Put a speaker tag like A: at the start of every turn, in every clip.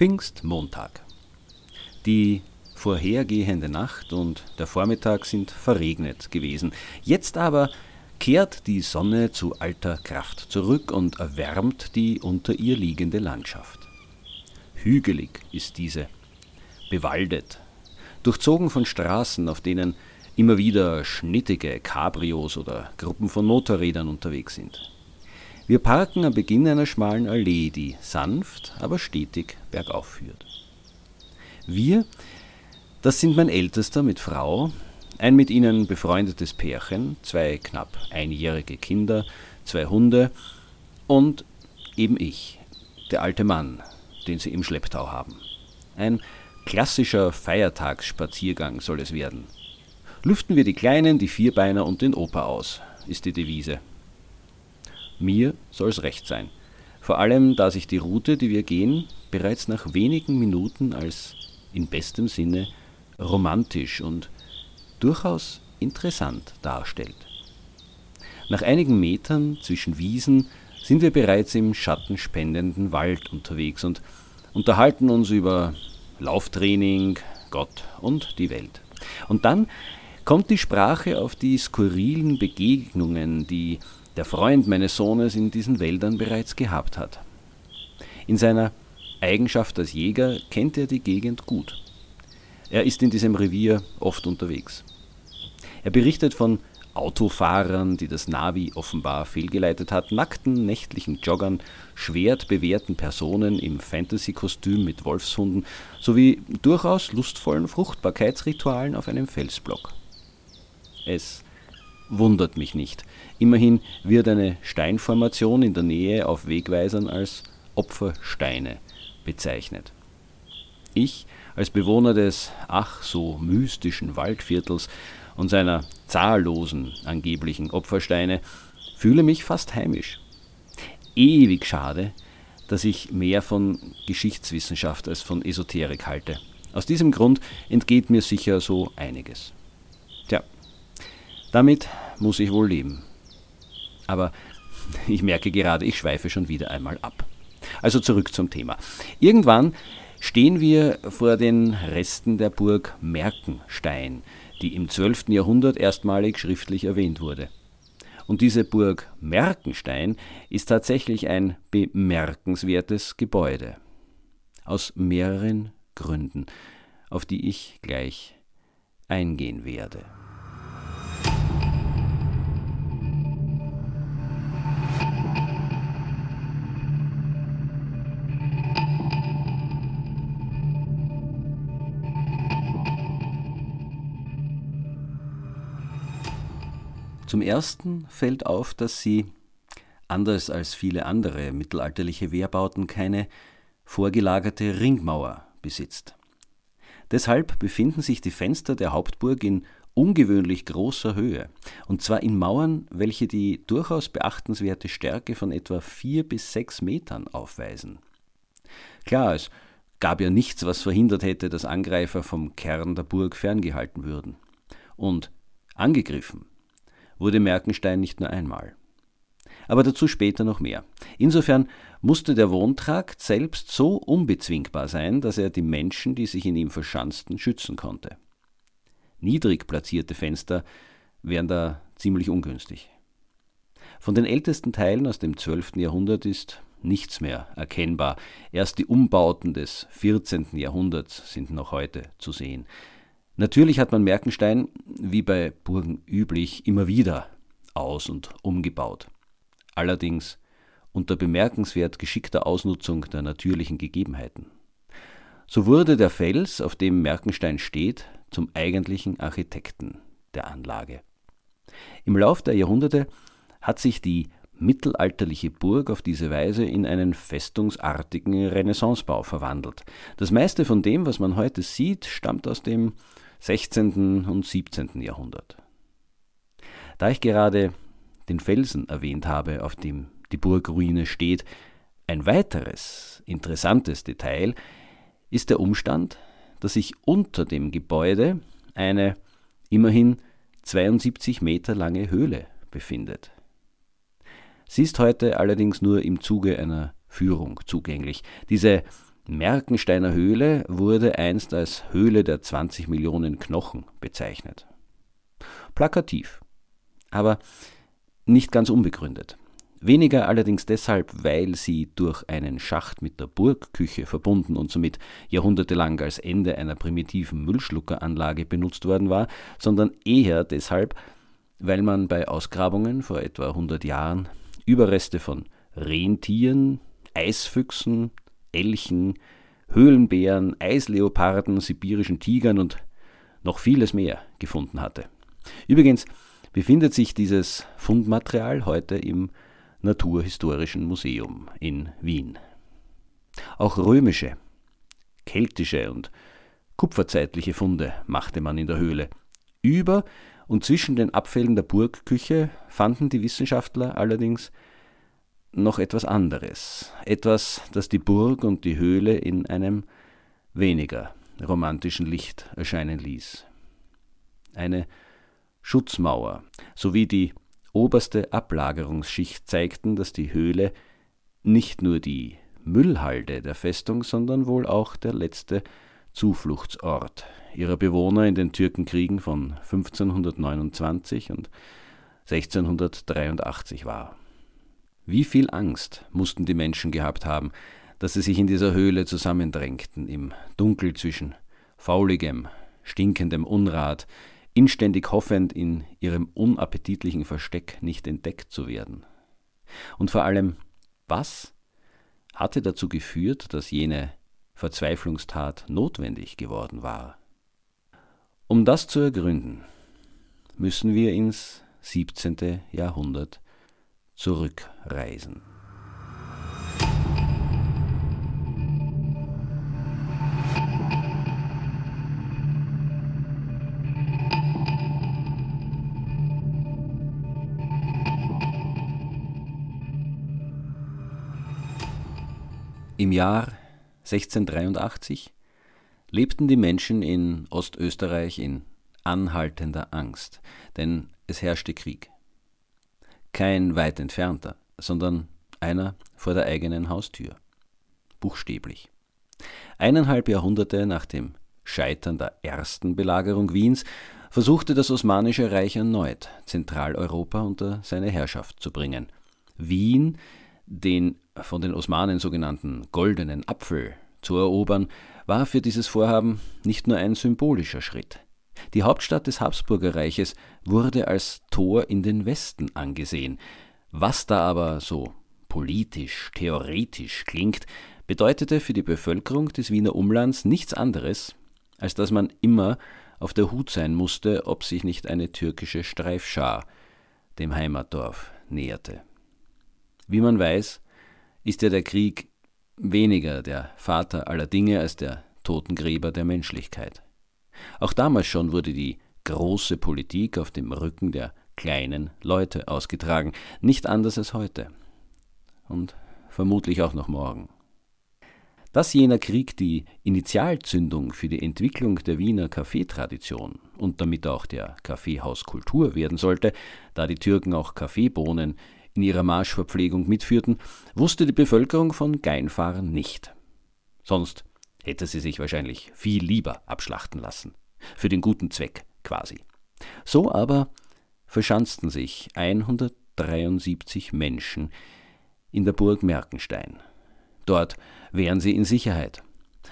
A: Pfingstmontag. Die vorhergehende Nacht und der Vormittag sind verregnet gewesen. Jetzt aber kehrt die Sonne zu alter Kraft zurück und erwärmt die unter ihr liegende Landschaft. Hügelig ist diese, bewaldet, durchzogen von Straßen, auf denen immer wieder schnittige Cabrios oder Gruppen von Motorrädern unterwegs sind. Wir parken am Beginn einer schmalen Allee, die sanft, aber stetig bergauf führt. Wir, das sind mein Ältester mit Frau, ein mit ihnen befreundetes Pärchen, zwei knapp einjährige Kinder, zwei Hunde und eben ich, der alte Mann, den sie im Schlepptau haben. Ein klassischer Feiertagsspaziergang soll es werden. Lüften wir die Kleinen, die Vierbeiner und den Opa aus, ist die Devise. Mir soll's recht sein. Vor allem, da sich die Route, die wir gehen, bereits nach wenigen Minuten als in bestem Sinne romantisch und durchaus interessant darstellt. Nach einigen Metern zwischen Wiesen sind wir bereits im schattenspendenden Wald unterwegs und unterhalten uns über Lauftraining, Gott und die Welt. Und dann kommt die Sprache auf die skurrilen Begegnungen, die der Freund meines Sohnes in diesen Wäldern bereits gehabt hat. In seiner Eigenschaft als Jäger kennt er die Gegend gut. Er ist in diesem Revier oft unterwegs. Er berichtet von Autofahrern, die das Navi offenbar fehlgeleitet hat, nackten nächtlichen Joggern, schwert bewehrten Personen im Fantasy-Kostüm mit Wolfshunden sowie durchaus lustvollen Fruchtbarkeitsritualen auf einem Felsblock. Es wundert mich nicht. Immerhin wird eine Steinformation in der Nähe auf Wegweisern als Opfersteine bezeichnet. Ich, als Bewohner des ach so mystischen Waldviertels und seiner zahllosen angeblichen Opfersteine, fühle mich fast heimisch. Ewig schade, dass ich mehr von Geschichtswissenschaft als von Esoterik halte. Aus diesem Grund entgeht mir sicher so einiges. Damit muss ich wohl leben. Aber ich merke gerade, ich schweife schon wieder einmal ab. Also zurück zum Thema. Irgendwann stehen wir vor den Resten der Burg Merkenstein, die im 12. Jahrhundert erstmalig schriftlich erwähnt wurde. Und diese Burg Merkenstein ist tatsächlich ein bemerkenswertes Gebäude. Aus mehreren Gründen, auf die ich gleich eingehen werde. Zum Ersten fällt auf, dass sie, anders als viele andere mittelalterliche Wehrbauten, keine vorgelagerte Ringmauer besitzt. Deshalb befinden sich die Fenster der Hauptburg in ungewöhnlich großer Höhe, und zwar in Mauern, welche die durchaus beachtenswerte Stärke von etwa vier bis sechs Metern aufweisen. Klar, es gab ja nichts, was verhindert hätte, dass Angreifer vom Kern der Burg ferngehalten würden. Und angegriffen wurde Merkenstein nicht nur einmal. Aber dazu später noch mehr. Insofern musste der Wohntrakt selbst so unbezwingbar sein, dass er die Menschen, die sich in ihm verschanzten, schützen konnte. Niedrig platzierte Fenster wären da ziemlich ungünstig. Von den ältesten Teilen aus dem 12. Jahrhundert ist nichts mehr erkennbar. Erst die Umbauten des 14. Jahrhunderts sind noch heute zu sehen. Natürlich hat man Merkenstein, wie bei Burgen üblich, immer wieder aus- und umgebaut. Allerdings unter bemerkenswert geschickter Ausnutzung der natürlichen Gegebenheiten. So wurde der Fels, auf dem Merkenstein steht, zum eigentlichen Architekten der Anlage. Im Lauf der Jahrhunderte hat sich die mittelalterliche Burg auf diese Weise in einen festungsartigen Renaissancebau verwandelt. Das meiste von dem, was man heute sieht, stammt aus dem 16. und 17. Jahrhundert. Da ich gerade den Felsen erwähnt habe, auf dem die Burgruine steht, ein weiteres interessantes Detail ist der Umstand, dass sich unter dem Gebäude eine immerhin 72 Meter lange Höhle befindet. Sie ist heute allerdings nur im Zuge einer Führung zugänglich. Diese Merkensteiner Höhle wurde einst als Höhle der 20 Millionen Knochen bezeichnet. Plakativ, aber nicht ganz unbegründet. Weniger allerdings deshalb, weil sie durch einen Schacht mit der Burgküche verbunden und somit jahrhundertelang als Ende einer primitiven Müllschluckeranlage benutzt worden war, sondern eher deshalb, weil man bei Ausgrabungen vor etwa 100 Jahren Überreste von Rentieren, Eisfüchsen, Elchen, Höhlenbären, Eisleoparden, sibirischen Tigern und noch vieles mehr gefunden hatte. Übrigens befindet sich dieses Fundmaterial heute im Naturhistorischen Museum in Wien. Auch römische, keltische und kupferzeitliche Funde machte man in der Höhle. Über und zwischen den Abfällen der Burgküche fanden die Wissenschaftler allerdings noch etwas anderes, etwas, das die Burg und die Höhle in einem weniger romantischen Licht erscheinen ließ. Eine Schutzmauer sowie die oberste Ablagerungsschicht zeigten, dass die Höhle nicht nur die Müllhalde der Festung, sondern wohl auch der letzte Zufluchtsort ihrer Bewohner in den Türkenkriegen von 1529 und 1683 war. Wie viel Angst mussten die Menschen gehabt haben, dass sie sich in dieser Höhle zusammendrängten, im Dunkel zwischen fauligem, stinkendem Unrat, inständig hoffend, in ihrem unappetitlichen Versteck nicht entdeckt zu werden. Und vor allem, was hatte dazu geführt, dass jene Verzweiflungstat notwendig geworden war? Um das zu ergründen, müssen wir ins 17. Jahrhundert zurückreisen. Im Jahr 1683 lebten die Menschen in Ostösterreich in anhaltender Angst, denn es herrschte Krieg. Kein weit entfernter, sondern einer vor der eigenen Haustür. Buchstäblich. Eineinhalb Jahrhunderte nach dem Scheitern der ersten Belagerung Wiens versuchte das Osmanische Reich erneut, Zentraleuropa unter seine Herrschaft zu bringen. Wien, den von den Osmanen sogenannten Goldenen Apfel zu erobern, war für dieses Vorhaben nicht nur ein symbolischer Schritt. Die Hauptstadt des Habsburgerreiches wurde als Tor in den Westen angesehen. Was da aber so politisch, theoretisch klingt, bedeutete für die Bevölkerung des Wiener Umlands nichts anderes, als dass man immer auf der Hut sein musste, ob sich nicht eine türkische Streifschar dem Heimatdorf näherte. Wie man weiß, ist ja der Krieg weniger der Vater aller Dinge als der Totengräber der Menschlichkeit. Auch damals schon wurde die große Politik auf dem Rücken der kleinen Leute ausgetragen, nicht anders als heute. Und vermutlich auch noch morgen. Dass jener Krieg die Initialzündung für die Entwicklung der Wiener Kaffeetradition und damit auch der Kaffeehauskultur werden sollte, da die Türken auch Kaffeebohnen in ihrer Marschverpflegung mitführten, wusste die Bevölkerung von Geinfahren nicht. Sonst hätte sie sich wahrscheinlich viel lieber abschlachten lassen. Für den guten Zweck quasi. So aber verschanzten sich 100 173 Menschen in der Burg Merkenstein. Dort wären sie in Sicherheit.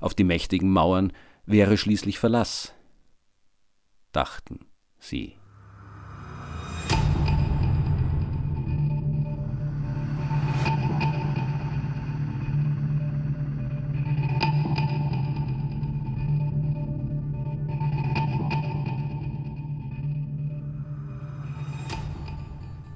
A: Auf die mächtigen Mauern wäre schließlich Verlass, dachten sie.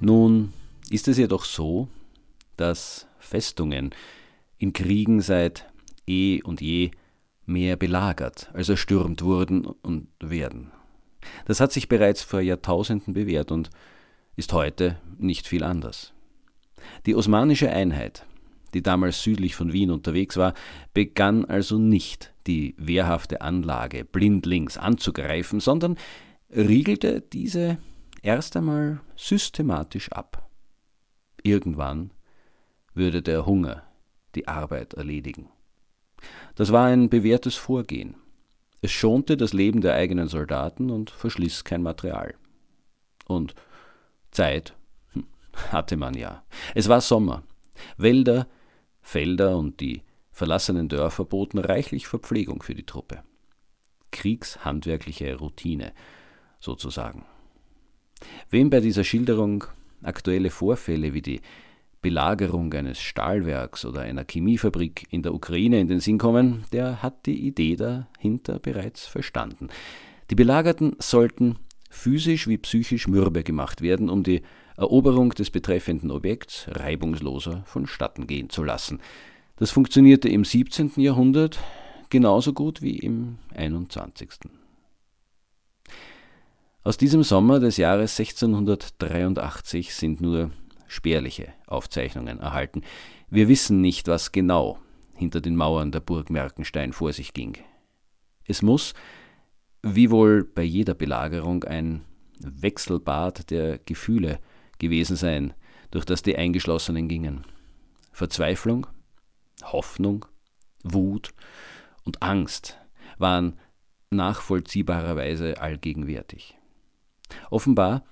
A: Nun ist es jedoch so, dass Festungen in Kriegen seit eh und je mehr belagert, als erstürmt wurden und werden. Das hat sich bereits vor Jahrtausenden bewährt und ist heute nicht viel anders. Die osmanische Einheit, die damals südlich von Wien unterwegs war, begann also nicht die wehrhafte Anlage blindlings anzugreifen, sondern riegelte diese erst einmal systematisch ab. Irgendwann würde der Hunger die Arbeit erledigen. Das war ein bewährtes Vorgehen. Es schonte das Leben der eigenen Soldaten und verschliss kein Material. Und Zeit hm, hatte man ja. Es war Sommer. Wälder, Felder und die verlassenen Dörfer boten reichlich Verpflegung für die Truppe. Kriegshandwerkliche Routine sozusagen. Wem bei dieser Schilderung aktuelle Vorfälle wie die Belagerung eines Stahlwerks oder einer Chemiefabrik in der Ukraine in den Sinn kommen, der hat die Idee dahinter bereits verstanden. Die Belagerten sollten physisch wie psychisch mürbe gemacht werden, um die Eroberung des betreffenden Objekts reibungsloser vonstatten gehen zu lassen. Das funktionierte im 17. Jahrhundert genauso gut wie im 21. Aus diesem Sommer des Jahres 1683 sind nur spärliche Aufzeichnungen erhalten. Wir wissen nicht, was genau hinter den Mauern der Burg Merkenstein vor sich ging. Es muss, wie wohl bei jeder Belagerung, ein Wechselbad der Gefühle gewesen sein, durch das die Eingeschlossenen gingen. Verzweiflung, Hoffnung, Wut und Angst waren nachvollziehbarerweise allgegenwärtig. Offenbar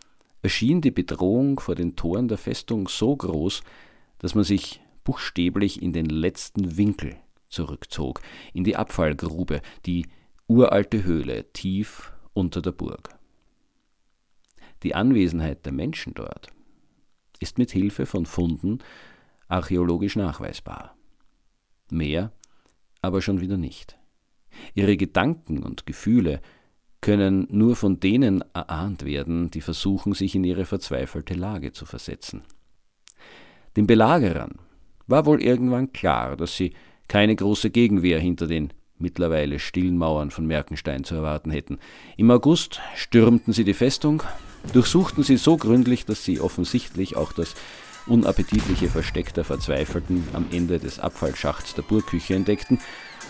A: erschien die Bedrohung vor den Toren der Festung so groß, dass man sich buchstäblich in den letzten Winkel zurückzog, in die Abfallgrube, die uralte Höhle tief unter der Burg. Die Anwesenheit der Menschen dort ist mit Hilfe von Funden archäologisch nachweisbar. Mehr aber schon wieder nicht. Ihre Gedanken und Gefühle können nur von denen erahnt werden, die versuchen, sich in ihre verzweifelte Lage zu versetzen. Den Belagerern war wohl irgendwann klar, dass sie keine große Gegenwehr hinter den mittlerweile stillen Mauern von Merkenstein zu erwarten hätten. Im August stürmten sie die Festung, durchsuchten sie so gründlich, dass sie offensichtlich auch das unappetitliche Versteck der Verzweifelten am Ende des Abfallschachts der Burgküche entdeckten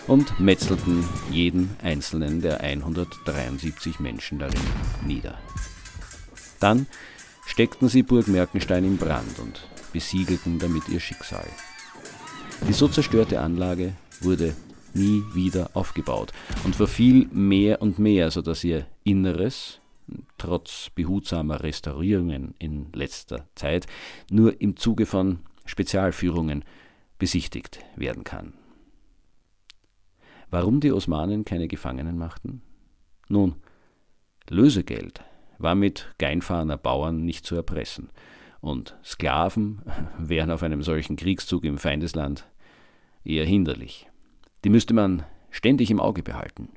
A: und metzelten jeden einzelnen der 173 Menschen darin nieder. Dann steckten sie Burg Merkenstein in Brand und besiegelten damit ihr Schicksal. Die so zerstörte Anlage wurde nie wieder aufgebaut und verfiel mehr und mehr, sodass ihr Inneres, trotz behutsamer Restaurierungen in letzter Zeit, nur im Zuge von Spezialführungen besichtigt werden kann. Warum die Osmanen keine Gefangenen machten? Nun, Lösegeld war mit Geinfahrener Bauern nicht zu erpressen, und Sklaven wären auf einem solchen Kriegszug im Feindesland eher hinderlich. Die müsste man ständig im Auge behalten.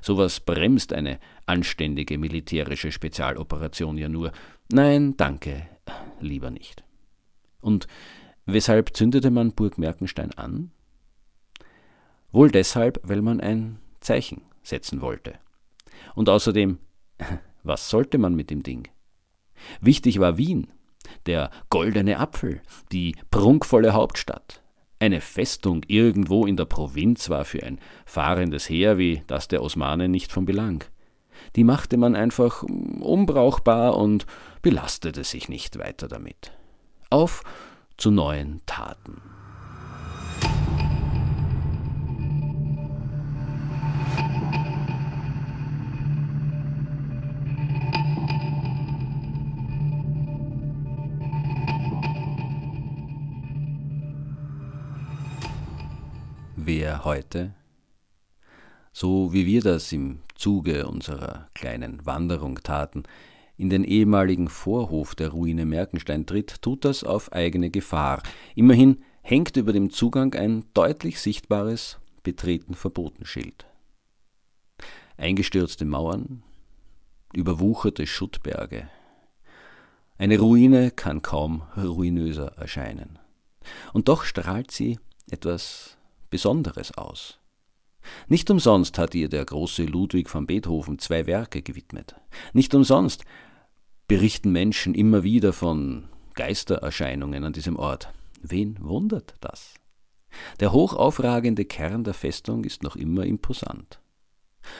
A: Sowas bremst eine anständige militärische Spezialoperation ja nur. Nein, danke, lieber nicht. Und weshalb zündete man Burg Merkenstein an? Wohl deshalb, weil man ein Zeichen setzen wollte. Und außerdem, was sollte man mit dem Ding? Wichtig war Wien, der goldene Apfel, die prunkvolle Hauptstadt. Eine Festung irgendwo in der Provinz war für ein fahrendes Heer wie das der Osmanen nicht von Belang. Die machte man einfach unbrauchbar und belastete sich nicht weiter damit. Auf zu neuen Taten. Wer heute? So wie wir das im Zuge unserer kleinen Wanderung taten, in den ehemaligen Vorhof der Ruine Merkenstein tritt, tut das auf eigene Gefahr. Immerhin hängt über dem Zugang ein deutlich sichtbares Betreten verboten Schild. Eingestürzte Mauern, überwucherte Schuttberge. Eine Ruine kann kaum ruinöser erscheinen. Und doch strahlt sie etwas Besonderes aus. Nicht umsonst hat ihr der große Ludwig van Beethoven zwei Werke gewidmet. Nicht umsonst berichten Menschen immer wieder von Geistererscheinungen an diesem Ort. Wen wundert das? Der hochaufragende Kern der Festung ist noch immer imposant.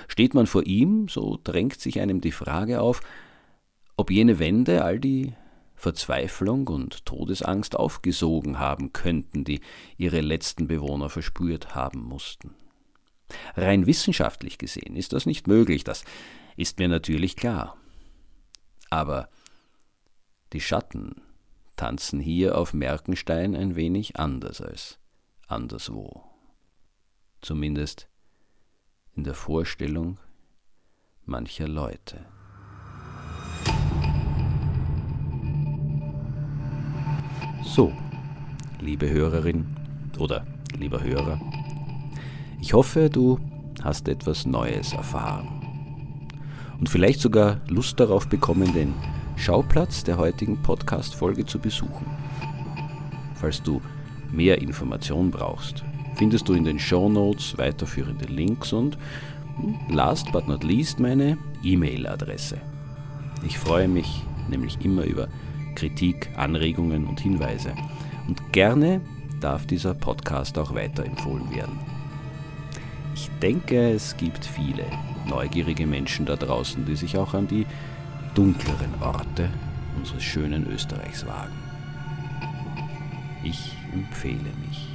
A: Steht man vor ihm, so drängt sich einem die Frage auf, ob jene Wände all die Verzweiflung und Todesangst aufgesogen haben könnten, die ihre letzten Bewohner verspürt haben mussten. Rein wissenschaftlich gesehen ist das nicht möglich, das ist mir natürlich klar. Aber die Schatten tanzen hier auf Merkenstein ein wenig anders als anderswo. Zumindest in der Vorstellung mancher Leute. So, liebe Hörerin oder lieber Hörer, ich hoffe, du hast etwas Neues erfahren und vielleicht sogar Lust darauf bekommen, den Schauplatz der heutigen Podcast-Folge zu besuchen. Falls du mehr Informationen brauchst, findest du in den Show Notes weiterführende Links und hm, last but not least meine E-Mail-Adresse. Ich freue mich nämlich immer über Kritik, Anregungen und Hinweise. Und gerne darf dieser Podcast auch weiterempfohlen werden. Ich denke, es gibt viele neugierige Menschen da draußen, die sich auch an die dunkleren Orte unseres schönen Österreichs wagen. Ich empfehle mich.